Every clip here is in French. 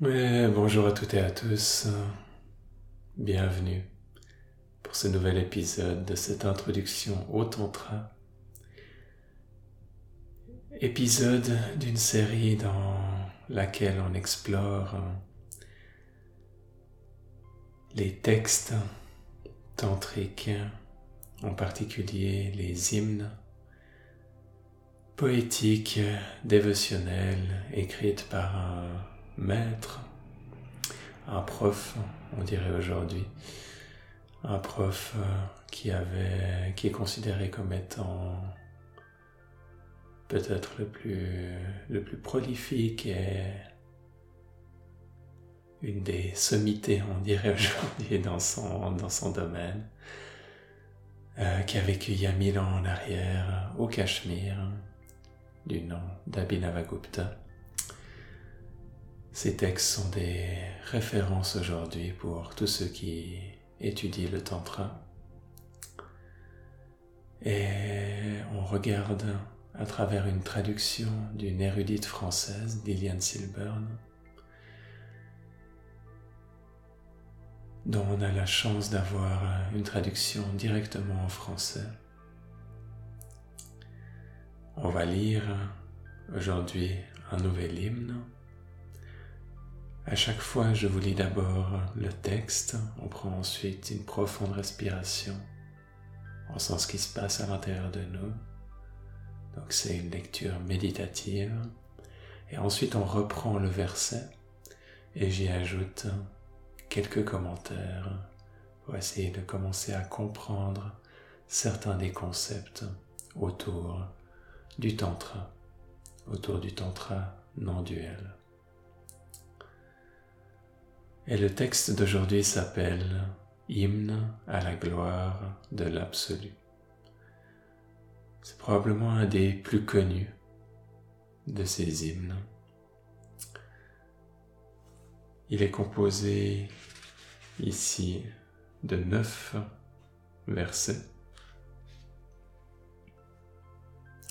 bonjour à toutes et à tous. Bienvenue pour ce nouvel épisode de cette introduction au Tantra. Épisode d'une série dans laquelle on explore les textes tantriques, en particulier les hymnes poétiques, dévotionnels, écrites par un maître, un prof, on dirait aujourd'hui, un prof euh, qui avait, qui est considéré comme étant peut-être le plus, le plus prolifique et une des sommités, on dirait aujourd'hui, dans son, dans son domaine, euh, qui a vécu il y a mille ans en arrière au Cachemire, du nom d'Abhinavagupta. Ces textes sont des références aujourd'hui pour tous ceux qui étudient le Tantra. Et on regarde à travers une traduction d'une érudite française, Liliane Silburn, dont on a la chance d'avoir une traduction directement en français. On va lire aujourd'hui un nouvel hymne à chaque fois, je vous lis d'abord le texte, on prend ensuite une profonde respiration, on sent ce qui se passe à l'intérieur de nous. Donc c'est une lecture méditative. Et ensuite, on reprend le verset et j'y ajoute quelques commentaires pour essayer de commencer à comprendre certains des concepts autour du tantra, autour du tantra non duel. Et le texte d'aujourd'hui s'appelle Hymne à la gloire de l'absolu. C'est probablement un des plus connus de ces hymnes. Il est composé ici de neuf versets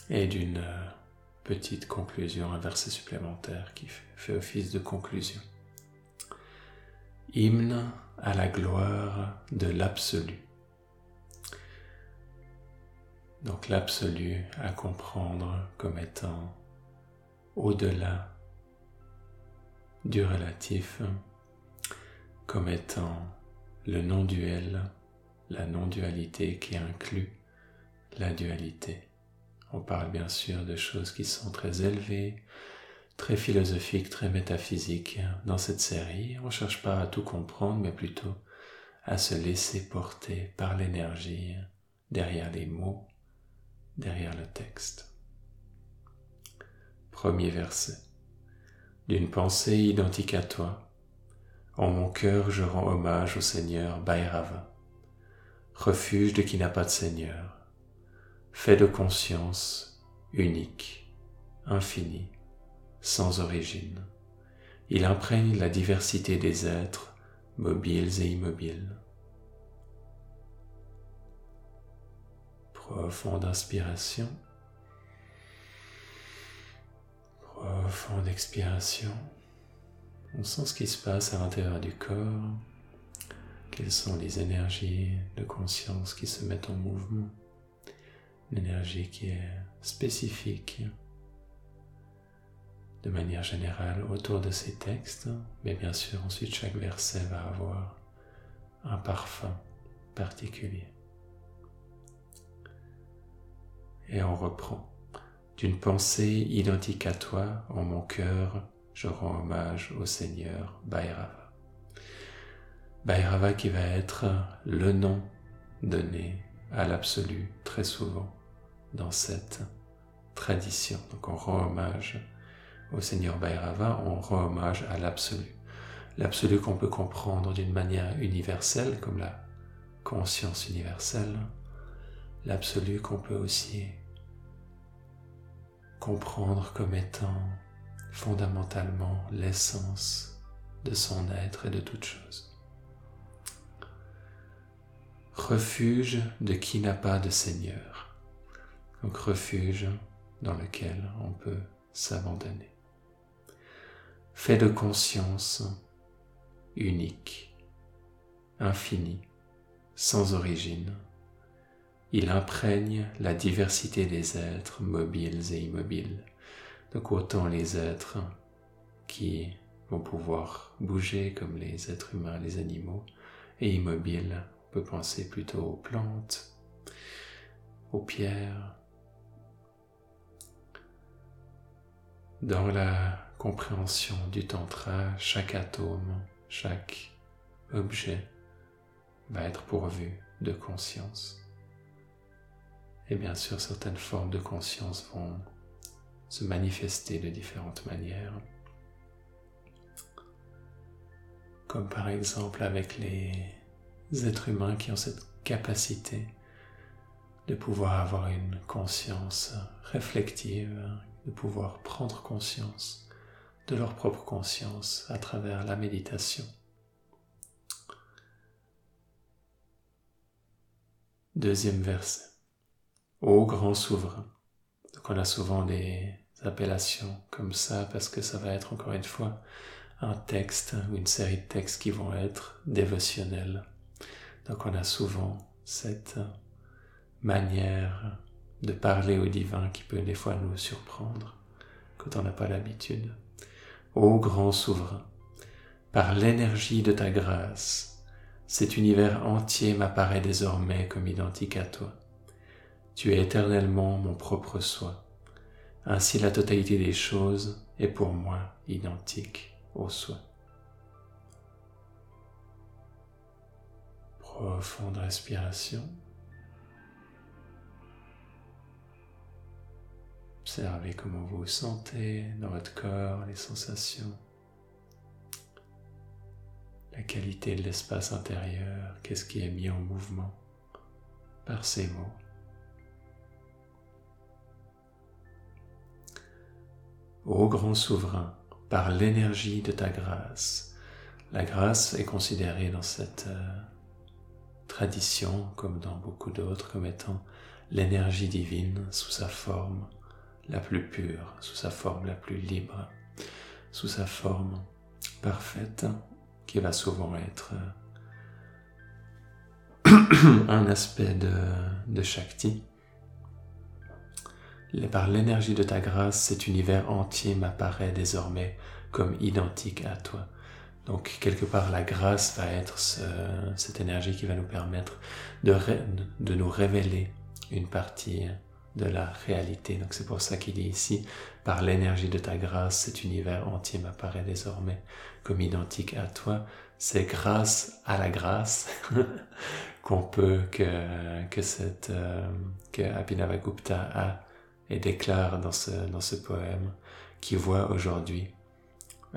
et d'une petite conclusion, un verset supplémentaire qui fait office de conclusion. Hymne à la gloire de l'absolu. Donc l'absolu à comprendre comme étant au-delà du relatif, comme étant le non-duel, la non-dualité qui inclut la dualité. On parle bien sûr de choses qui sont très élevées, très philosophique, très métaphysique dans cette série. On ne cherche pas à tout comprendre, mais plutôt à se laisser porter par l'énergie derrière les mots, derrière le texte. Premier verset. D'une pensée identique à toi, en mon cœur je rends hommage au Seigneur Bhairava, refuge de qui n'a pas de Seigneur, fait de conscience unique, infini, sans origine. Il imprègne la diversité des êtres, mobiles et immobiles. Profonde inspiration. Profonde expiration. On sent ce qui se passe à l'intérieur du corps. Quelles sont les énergies de conscience qui se mettent en mouvement? L'énergie qui est spécifique de manière générale autour de ces textes, mais bien sûr ensuite chaque verset va avoir un parfum particulier. Et on reprend. D'une pensée identique à toi, en mon cœur, je rends hommage au Seigneur Bhairava. Bhairava qui va être le nom donné à l'absolu très souvent dans cette tradition. Donc on rend hommage au Seigneur Bhairava, on rend hommage à l'absolu. L'absolu qu'on peut comprendre d'une manière universelle, comme la conscience universelle. L'absolu qu'on peut aussi comprendre comme étant fondamentalement l'essence de son être et de toute chose. Refuge de qui n'a pas de Seigneur. Donc refuge dans lequel on peut s'abandonner fait de conscience unique, infini, sans origine. Il imprègne la diversité des êtres mobiles et immobiles. Donc autant les êtres qui vont pouvoir bouger comme les êtres humains, les animaux, et immobiles, on peut penser plutôt aux plantes, aux pierres. Dans la compréhension du tantra, chaque atome, chaque objet va être pourvu de conscience. Et bien sûr, certaines formes de conscience vont se manifester de différentes manières. Comme par exemple avec les êtres humains qui ont cette capacité de pouvoir avoir une conscience réflective, de pouvoir prendre conscience de leur propre conscience à travers la méditation. Deuxième verset. Ô grand souverain. Donc on a souvent des appellations comme ça parce que ça va être encore une fois un texte ou une série de textes qui vont être dévotionnels. Donc on a souvent cette manière de parler au divin qui peut des fois nous surprendre quand on n'a pas l'habitude. Ô grand souverain, par l'énergie de ta grâce, cet univers entier m'apparaît désormais comme identique à toi. Tu es éternellement mon propre soi. Ainsi la totalité des choses est pour moi identique au soi. Profonde respiration. Observez comment vous vous sentez dans votre corps, les sensations, la qualité de l'espace intérieur, qu'est-ce qui est mis en mouvement par ces mots. Ô grand souverain, par l'énergie de ta grâce, la grâce est considérée dans cette euh, tradition, comme dans beaucoup d'autres, comme étant l'énergie divine sous sa forme la plus pure, sous sa forme la plus libre, sous sa forme parfaite, qui va souvent être euh, un aspect de, Shakti. Par l'énergie de ta grâce, cet univers entier m'apparaît désormais comme identique à toi. Donc quelque part, la grâce va être cette énergie qui va nous permettre de nous révéler une partie de la réalité. Donc c'est pour ça qu'il dit ici, par l'énergie de ta grâce, cet univers entier m'apparaît désormais comme identique à toi. C'est grâce à la grâce qu'on peut que que cette euh, que Abhinavagupta a et déclare dans ce, dans ce poème, qui voit aujourd'hui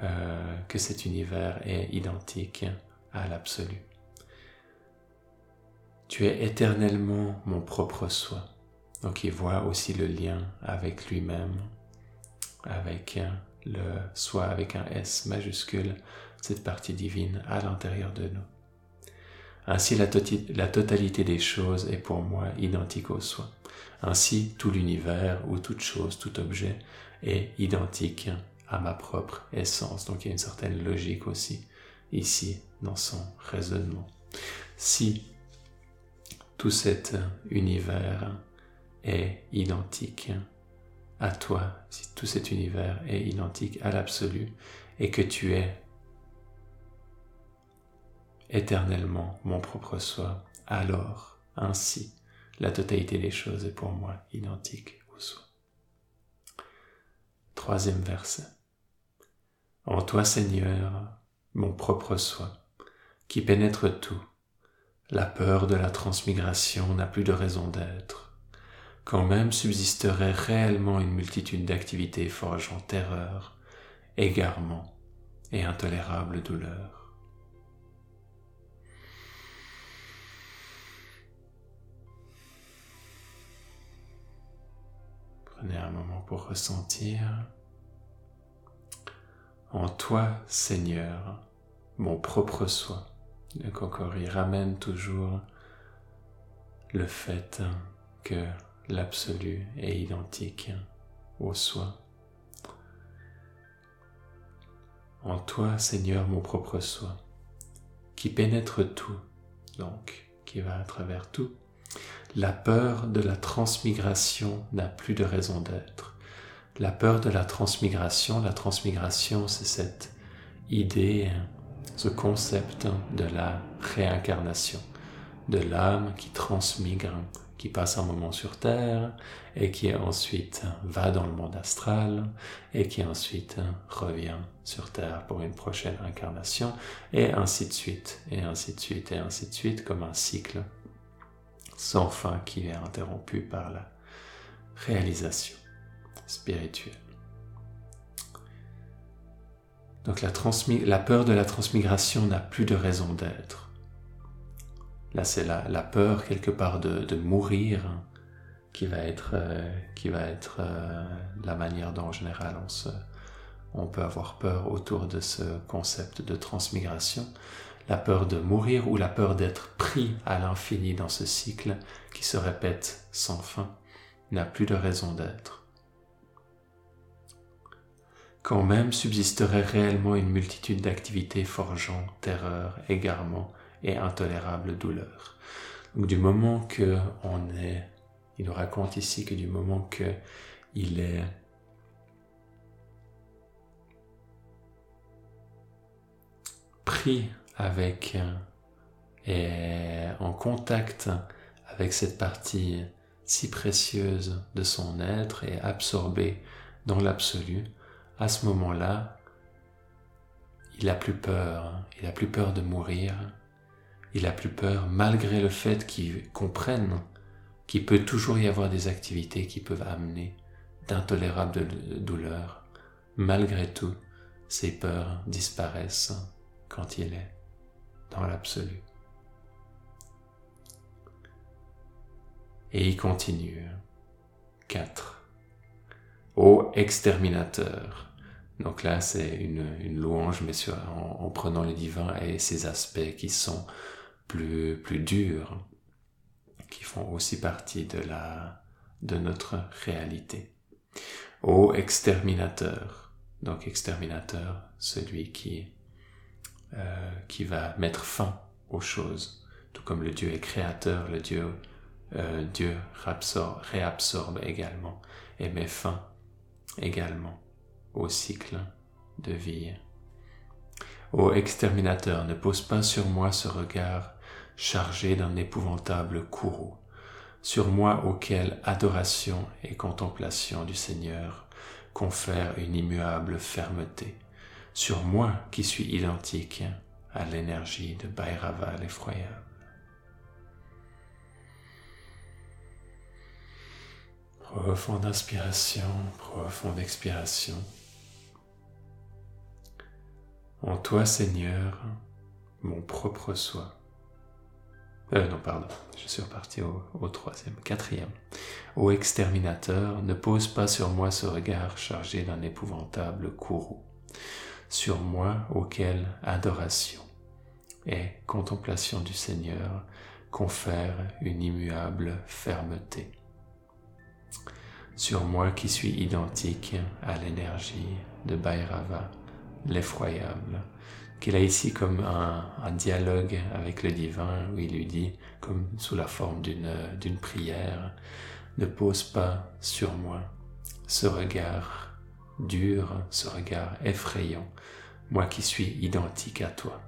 euh, que cet univers est identique à l'absolu. Tu es éternellement mon propre soi. Donc il voit aussi le lien avec lui-même, avec le soi avec un S majuscule, cette partie divine à l'intérieur de nous. Ainsi la, totalité des choses est pour moi identique au soi. Ainsi tout l'univers ou toute chose, tout objet est identique à ma propre essence. Donc il y a une certaine logique aussi ici dans son raisonnement. Si tout cet univers est identique à toi, si tout cet univers est identique à l'absolu et que tu es éternellement mon propre soi, alors ainsi la totalité des choses est pour moi identique au soi. Troisième verset. En toi Seigneur, mon propre soi, qui pénètre tout, la peur de la transmigration n'a plus de raison d'être quand même subsisterait réellement une multitude d'activités forgeant terreur, égarement et intolérable douleur. Prenez un moment pour ressentir. En toi, Seigneur, mon propre soi. Le Kokori ramène toujours le fait que l'absolu est identique au soi. en toi, Seigneur, mon propre soi, qui pénètre tout, donc qui va à travers tout. La peur de la transmigration n'a plus de raison d'être. La peur de la transmigration, la transmigration, c'est cette idée, ce concept de la réincarnation, de l'âme qui transmigre qui passe un moment sur Terre et qui ensuite va dans le monde astral et qui ensuite revient sur Terre pour une prochaine incarnation et ainsi de suite et ainsi de suite et ainsi de suite comme un cycle sans fin qui est interrompu par la réalisation spirituelle. Donc la, la peur de la transmigration n'a plus de raison d'être. Là, c'est la, la, peur quelque part de, mourir qui va être, euh, qui va être euh, la manière dont en général on, se, on peut avoir peur autour de ce concept de transmigration. La peur de mourir ou la peur d'être pris à l'infini dans ce cycle qui se répète sans fin n'a plus de raison d'être. Quand même subsisterait réellement une multitude d'activités forgeant terreur, égarement, et intolérable douleur. Donc du moment que on est, il nous raconte ici que du moment que il est pris avec et en contact avec cette partie si précieuse de son être et absorbé dans l'absolu, à ce moment-là, il a plus peur, il a plus peur de mourir, il a plus peur malgré le fait qu'il comprenne qu'il peut toujours y avoir des activités qui peuvent amener d'intolérables douleurs. Malgré tout, ses peurs disparaissent quand il est dans l'absolu. Et il continue. 4. Ô exterminateur. Donc là, c'est une, louange, mais en, en, prenant le divin et ses aspects qui sont plus, plus durs, qui font aussi partie de, la, de notre réalité. Ô exterminateur, donc exterminateur, celui qui, euh, qui va mettre fin aux choses, tout comme le Dieu est créateur, le Dieu, euh, Dieu réabsorbe, réabsorbe également et met fin également au cycle de vie. Ô exterminateur, ne pose pas sur moi ce regard chargé d'un épouvantable courroux, sur moi auquel adoration et contemplation du Seigneur confèrent une immuable fermeté, sur moi qui suis identique à l'énergie de Bhairava l'effroyable. Profonde inspiration, profonde expiration. En toi, Seigneur, mon propre soi euh, non, pardon, je suis reparti au, troisième, quatrième. Ô exterminateur, ne pose pas sur moi ce regard chargé d'un épouvantable courroux, sur moi auquel adoration et contemplation du Seigneur confèrent une immuable fermeté. Sur moi qui suis identique à l'énergie de Bhairava, l'effroyable, qu'il a ici comme un, dialogue avec le divin où il lui dit, comme sous la forme d'une prière, ne pose pas sur moi ce regard dur, ce regard effrayant, moi qui suis identique à toi.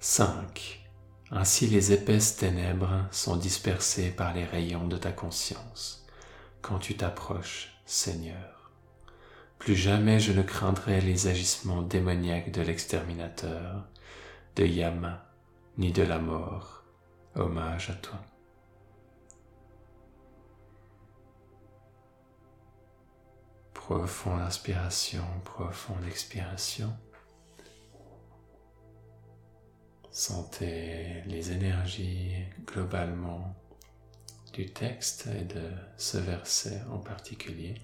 « 5. Ainsi les épaisses ténèbres sont dispersées par les rayons de ta conscience quand tu t'approches, Seigneur. Plus jamais je ne craindrai les agissements démoniaques de l'exterminateur, de Yama, ni de la mort. Hommage à toi. Profonde inspiration, profonde expiration. Sentez les énergies globalement du texte et de ce verset en particulier.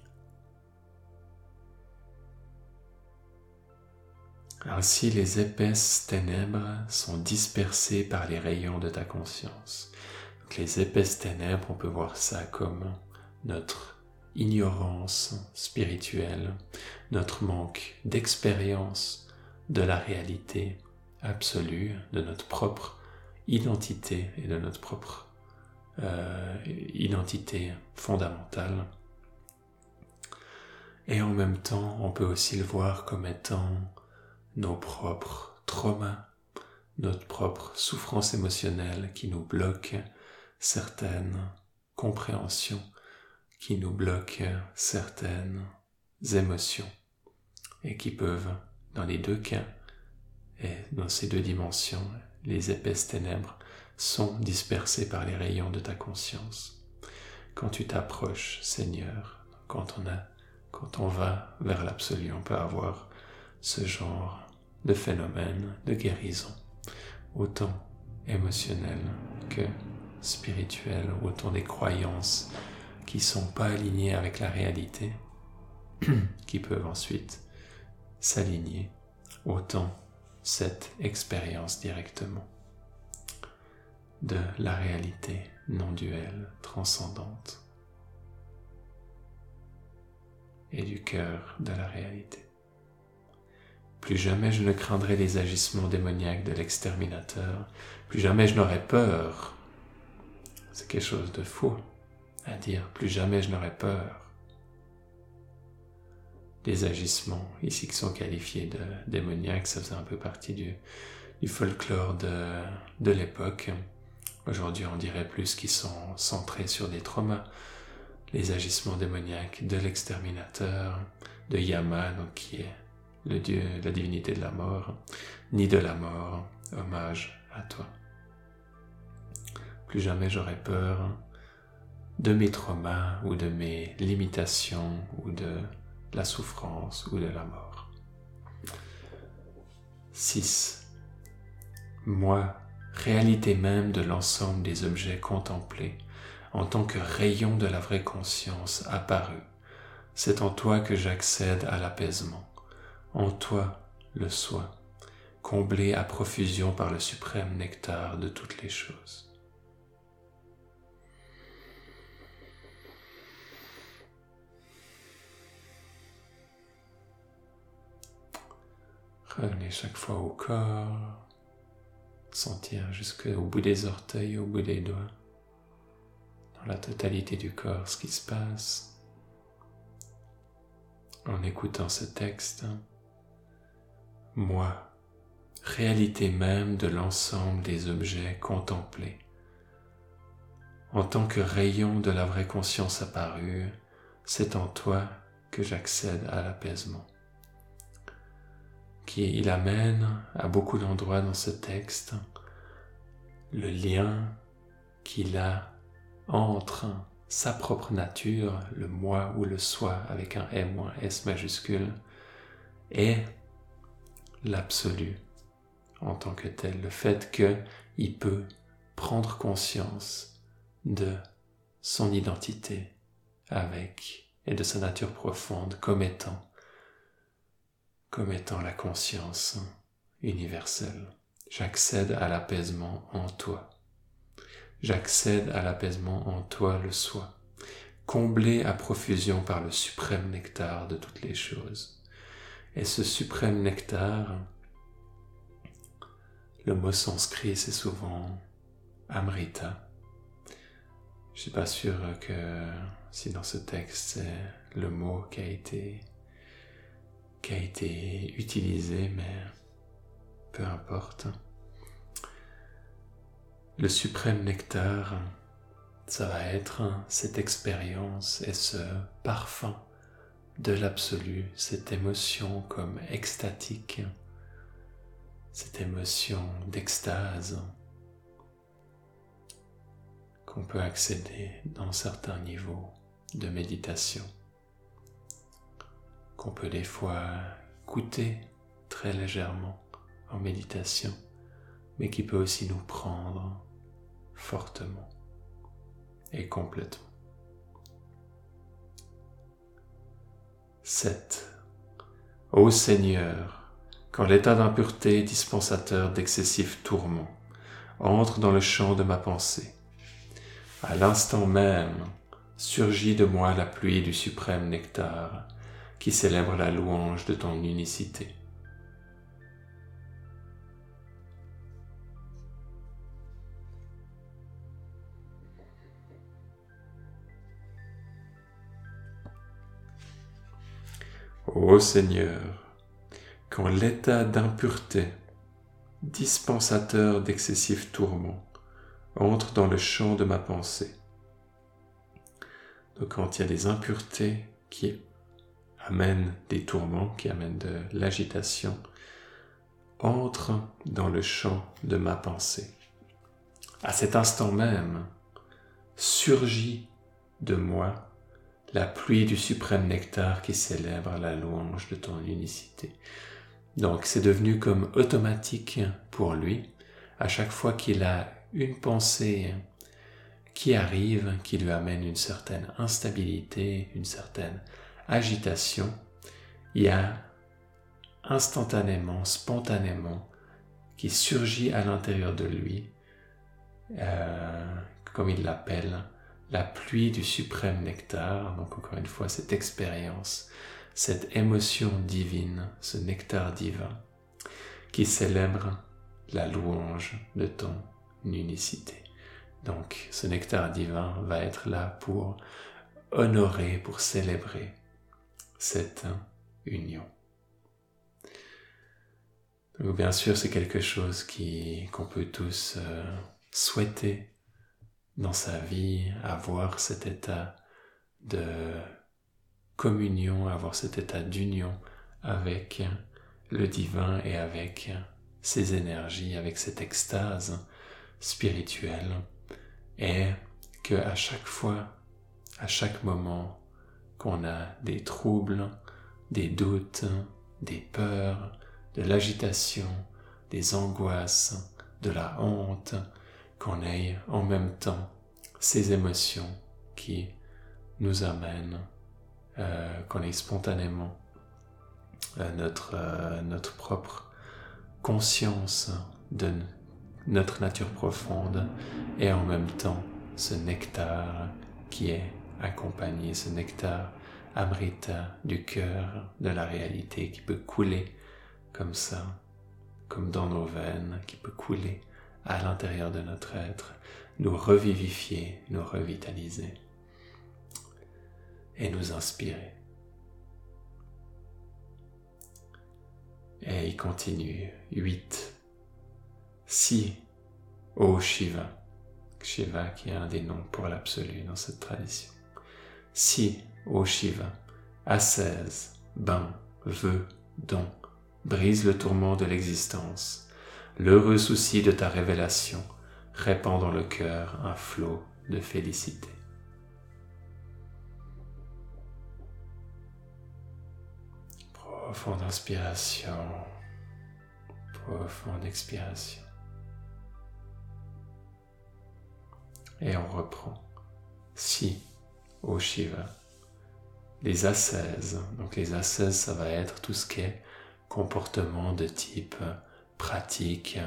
Ainsi les épaisses ténèbres sont dispersées par les rayons de ta conscience. les épaisses ténèbres, on peut voir ça comme notre ignorance spirituelle, notre manque d'expérience de la réalité absolue, de notre propre identité et de notre propre euh, identité fondamentale. Et en même temps, on peut aussi le voir comme étant nos propres traumas, notre propre souffrance émotionnelle qui nous bloque certaines compréhensions, qui nous bloque certaines émotions et qui peuvent, dans les deux cas, et dans ces deux dimensions, les épaisses ténèbres sont dispersées par les rayons de ta conscience. Quand tu t'approches, Seigneur, quand on a, quand on va vers l'absolu, on peut avoir ce genre de phénomène de guérison, autant émotionnel que spirituel, autant des croyances qui sont pas alignées avec la réalité, qui peuvent ensuite s'aligner, autant cette expérience directement de la réalité non duelle, transcendante, et du cœur de la réalité. Plus jamais je ne craindrai les agissements démoniaques de l'exterminateur, plus jamais je n'aurai peur. C'est quelque chose de faux à dire, plus jamais je n'aurai peur les agissements ici qui sont qualifiés de démoniaques, ça faisait un peu partie du, folklore de l'époque. Aujourd'hui, on dirait plus qu'ils sont centrés sur des traumas. Les agissements démoniaques de l'exterminateur, de Yama, donc qui est le dieu, la divinité de la mort, ni de la mort, hommage à toi. Plus jamais j'aurai peur de mes traumas ou de mes limitations ou de la souffrance ou de la mort. 6. Moi, réalité même de l'ensemble des objets contemplés, en tant que rayon de la vraie conscience apparu, c'est en toi que j'accède à l'apaisement, en toi le soi, comblé à profusion par le suprême nectar de toutes les choses. Revenez chaque fois au corps, sentir jusqu'au bout des orteils, au bout des doigts, dans la totalité du corps ce qui se passe. En écoutant ce texte, moi, réalité même de l'ensemble des objets contemplés, en tant que rayon de la vraie conscience apparue, c'est en toi que j'accède à l'apaisement. Qui il amène à beaucoup d'endroits dans ce texte le lien qu'il a entre sa propre nature, le moi ou le soi avec un M ou un S majuscule, et l'absolu en tant que tel, le fait qu'il peut prendre conscience de son identité avec et de sa nature profonde comme étant comme étant la conscience universelle. J'accède à l'apaisement en toi. J'accède à l'apaisement en toi le soi, comblé à profusion par le suprême nectar de toutes les choses. Et ce suprême nectar, le mot sanskrit c'est souvent Amrita. Je suis pas sûr que si dans ce texte c'est le mot qui a été qui a été utilisé, mais peu importe. Le suprême nectar, ça va être cette expérience et ce parfum de l'absolu, cette émotion comme extatique, cette émotion d'extase qu'on peut accéder dans certains niveaux de méditation qu'on peut des fois goûter très légèrement en méditation, mais qui peut aussi nous prendre fortement et complètement. 7. Ô Seigneur, quand l'état d'impureté dispensateur d'excessifs tourments entre dans le champ de ma pensée, à l'instant même surgit de moi la pluie du suprême nectar qui célèbre la louange de ton unicité. Ô Seigneur, quand l'état d'impureté, dispensateur d'excessifs tourments, entre dans le champ de ma pensée, donc quand il y a des impuretés qui amènent des tourments, qui amènent de l'agitation, entre dans le champ de ma pensée. À cet instant même, surgit de moi la pluie du suprême nectar qui célèbre la louange de ton unicité. Donc c'est devenu comme automatique pour lui. À chaque fois qu'il a une pensée qui arrive, qui lui amène une certaine instabilité, une certaine agitation, il y a instantanément, spontanément, qui surgit à l'intérieur de lui, euh, comme il l'appelle, la pluie du suprême nectar, donc encore une fois cette expérience, cette émotion divine, ce nectar divin, qui célèbre la louange de ton unicité. Donc ce nectar divin va être là pour honorer, pour célébrer cette union. Bien sûr c'est quelque chose qu'on peut tous euh, souhaiter dans sa vie, avoir cet état de communion, avoir cet état d'union avec le divin et avec ses énergies, avec cette extase spirituelle, et que à chaque fois, à chaque moment qu'on a des troubles, des doutes, des peurs, de l'agitation, des angoisses, de la honte, qu'on ait en même temps ces émotions qui nous amènent, euh, qu'on ait spontanément euh, notre, euh, notre propre conscience de notre nature profonde et en même temps ce nectar qui est accompagné, ce nectar amrita du cœur, de la réalité qui peut couler comme ça, comme dans nos veines, qui peut couler à l'intérieur de notre être, nous revivifier, nous revitaliser et nous inspirer. Et il continue. 8. Si, ô Shiva, Shiva qui est un des noms pour l'absolu dans cette tradition. Si, ô Shiva, assaise, bain, vœu, don, brise le tourment de l'existence, l'heureux souci de ta révélation répand dans le cœur un flot de félicité. Profonde inspiration, profonde expiration. Et on reprend. Si, ô Shiva, les ascèses, donc les ascèses, ça va être tout ce qui est comportement de type pratiques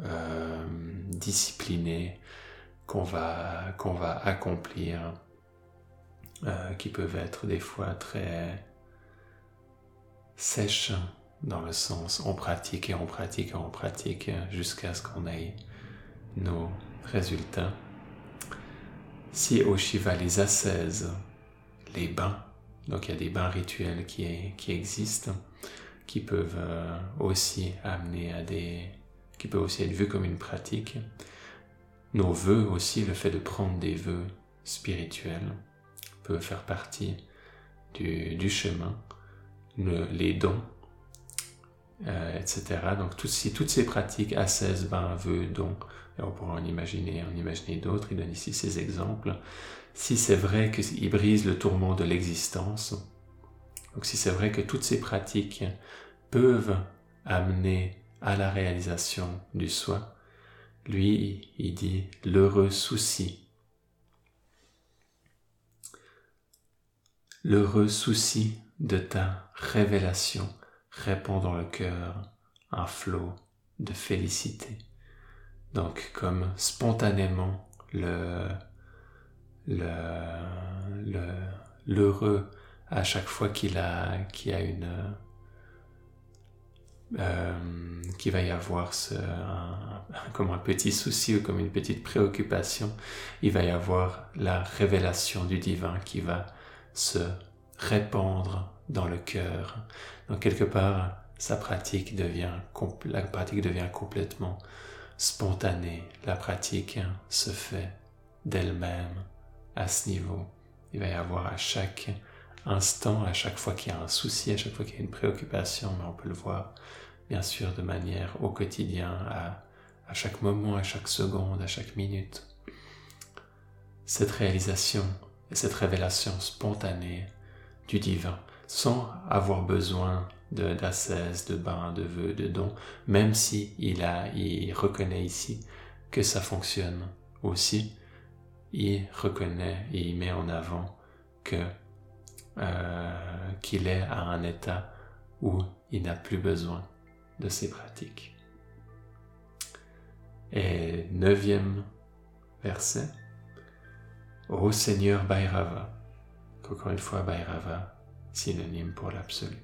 euh, disciplinées qu'on va, va accomplir, euh, qui peuvent être des fois très sèches dans le sens on pratique et on pratique et on pratique jusqu'à ce qu'on ait nos résultats. Si au Shiva les ascèses, les bains, donc il y a des bains rituels qui, qui existent, qui peuvent euh, aussi amener à des... qui peuvent aussi être vus comme une pratique. Nos vœux aussi, le fait de prendre des vœux spirituels peut faire partie du, du chemin. les dons, euh, etc. Donc ces, toutes ces pratiques, ascèse, bain, vœux, dons, et on pourra en imaginer, en imaginer d'autres, il donne ici ces exemples. Si c'est vrai qu'il brise le tourment de l'existence, donc si c'est vrai que toutes ces pratiques peuvent amener à la réalisation du soi, lui, il dit l'heureux souci. L'heureux souci de ta révélation répond dans le cœur un flot de félicité. Donc comme spontanément le, l'heureux à chaque fois qu'il a, qu'il a une, euh, qu'il va y avoir comme un petit souci ou comme une petite préoccupation, il va y avoir la révélation du divin qui va se répandre dans le cœur. Donc quelque part, la pratique devient complètement spontanée. La pratique se fait d'elle-même à ce niveau. Il va y avoir à chaque instant, à chaque fois qu'il y a un souci, à chaque fois qu'il y a une préoccupation, mais on peut le voir bien sûr de manière au quotidien, à, à chaque moment, à chaque seconde, à chaque minute. Cette réalisation et cette révélation spontanée du divin, sans avoir besoin d'ascèse, de, de bain, de vœux, de dons, même si il, a, il reconnaît ici que ça fonctionne aussi, il reconnaît et il met en avant que euh, qu'il est à un état où il n'a plus besoin de ces pratiques. Et neuvième verset, Ô Seigneur Bhairava, encore une fois Bhairava, synonyme pour l'absolu.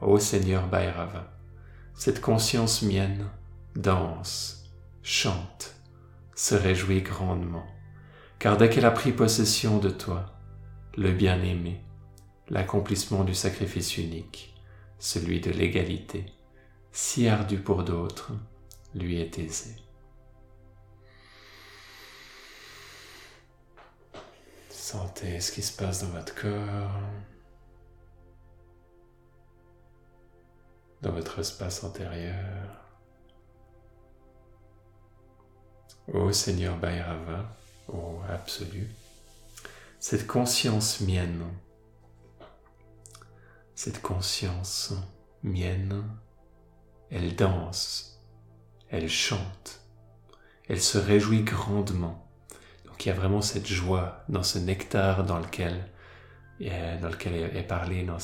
Ô Seigneur Bhairava, cette conscience mienne danse, chante, se réjouit grandement, car dès qu'elle a pris possession de toi, le bien-aimé, l'accomplissement du sacrifice unique, celui de l'égalité, si ardu pour d'autres, lui est aisé. Sentez ce qui se passe dans votre corps, dans votre espace antérieur. Ô Seigneur Bhairava, ô Absolu, cette conscience mienne, cette conscience mienne, elle danse, elle chante, elle se réjouit grandement. Donc il y a vraiment cette joie dans ce nectar dans lequel, lequel est parlé dans,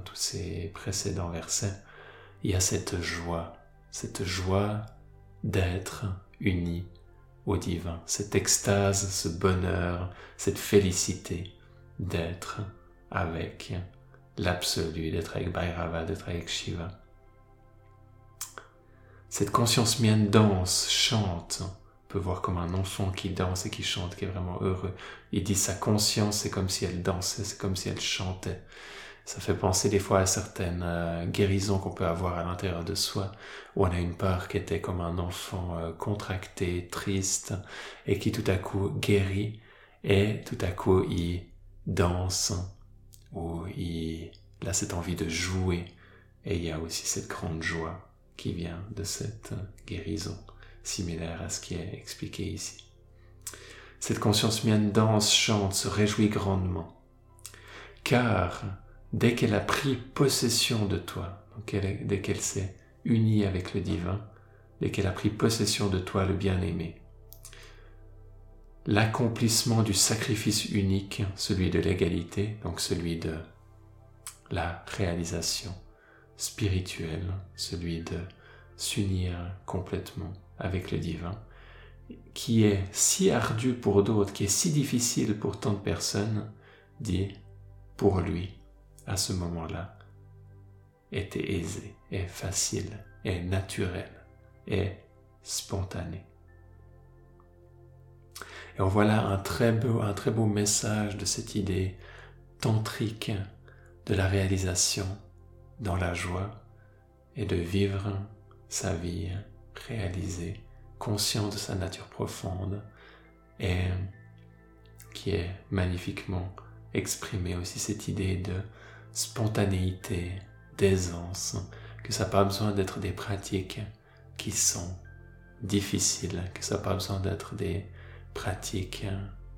tous ces précédents versets. Il y a cette joie, cette joie d'être uni au divin, cette extase, ce bonheur, cette félicité d'être avec l'absolu, d'être avec Bhairava, d'être avec Shiva. Cette conscience mienne danse, chante. On peut voir comme un enfant qui danse et qui chante, qui est vraiment heureux. Il dit sa conscience, c'est comme si elle dansait, c'est comme si elle chantait. Ça fait penser des fois à certaines euh, guérisons qu'on peut avoir à l'intérieur de soi, où on a une part qui était comme un enfant euh, contracté, triste, et qui tout à coup guérit, et tout à coup il danse, ou il a cette envie de jouer, et il y a aussi cette grande joie qui vient de cette guérison, similaire à ce qui est expliqué ici. Cette conscience mienne danse, chante, se réjouit grandement, car dès qu'elle a pris possession de toi, dès qu'elle s'est unie avec le divin, dès qu'elle a pris possession de toi, le bien-aimé, l'accomplissement du sacrifice unique, celui de l'égalité, donc celui de la réalisation spirituelle, celui de s'unir complètement avec le divin, qui est si ardu pour d'autres, qui est si difficile pour tant de personnes, dit pour lui, à ce moment-là était aisé, est facile, est naturel, est spontané. Et on voit là un très beau, un très beau message de cette idée tantrique de la réalisation dans la joie et de vivre sa vie réalisée, conscient de sa nature profonde et qui est magnifiquement exprimée aussi cette idée de spontanéité, d'aisance, que ça n'a pas besoin d'être des pratiques qui sont difficiles, que ça n'a pas besoin d'être des pratiques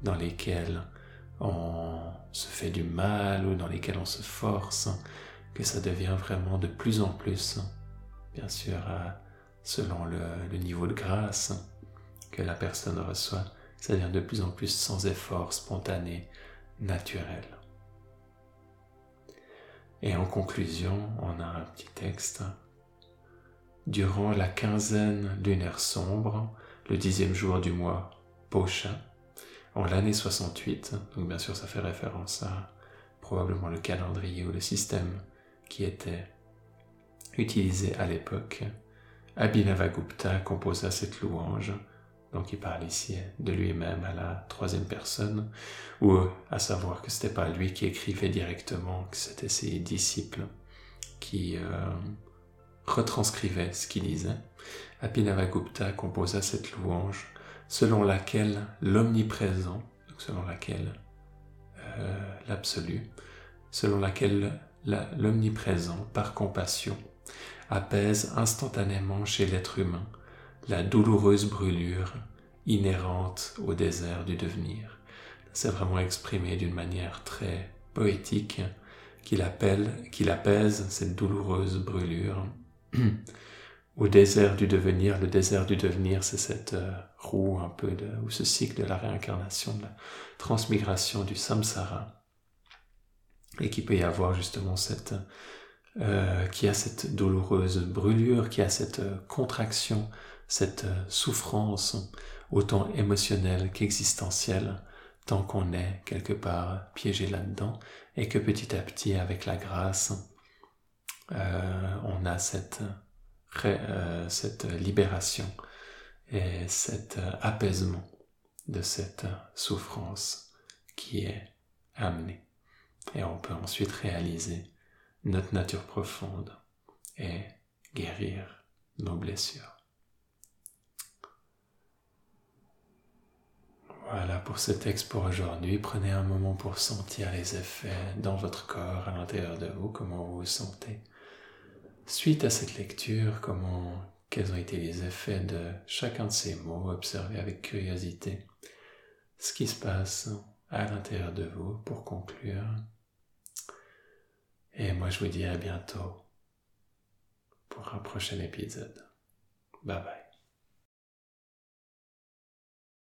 dans lesquelles on se fait du mal ou dans lesquelles on se force, que ça devient vraiment de plus en plus, bien sûr, selon le, le niveau de grâce que la personne reçoit, ça devient de plus en plus sans effort, spontané, naturel. Et en conclusion, on a un petit texte. Durant la quinzaine lunaire sombre, le dixième jour du mois Pocha, en l'année 68, donc bien sûr ça fait référence à probablement le calendrier ou le système qui était utilisé à l'époque, Abhinavagupta composa cette louange, donc il parle ici de lui-même à la troisième personne, ou à savoir que c'était pas lui qui écrivait directement, que c'était ses disciples qui euh, retranscrivaient ce qu'il disait. Abhinavagupta composa cette louange selon laquelle l'omniprésent, selon laquelle euh, l'absolu, selon laquelle l'omniprésent, par compassion, apaise instantanément chez l'être humain la douloureuse brûlure inhérente au désert du devenir. C'est vraiment exprimé d'une manière très poétique qu'il appelle, qu'il apaise cette douloureuse brûlure au désert du devenir. Le désert du devenir, c'est cette euh, roue un peu ou ce cycle de la réincarnation, de la transmigration du samsara. Et qui peut y avoir justement cette, euh, qui a cette douloureuse brûlure, qui a cette euh, contraction, cette euh, souffrance, autant émotionnelle qu'existentielle, tant qu'on est quelque part piégé là-dedans, et que petit à petit, avec la grâce, on a cette, cette libération et cet apaisement de cette souffrance qui est amenée. Et on peut ensuite réaliser notre nature profonde et guérir nos blessures. Voilà pour ce texte pour aujourd'hui. Prenez un moment pour sentir les effets dans votre corps, à l'intérieur de vous, comment vous vous sentez. Suite à cette lecture, comment, quels ont été les effets de chacun de ces mots, observez avec curiosité ce qui se passe à l'intérieur de vous pour conclure. Et moi, je vous dis à bientôt pour un prochain épisode. Bye bye.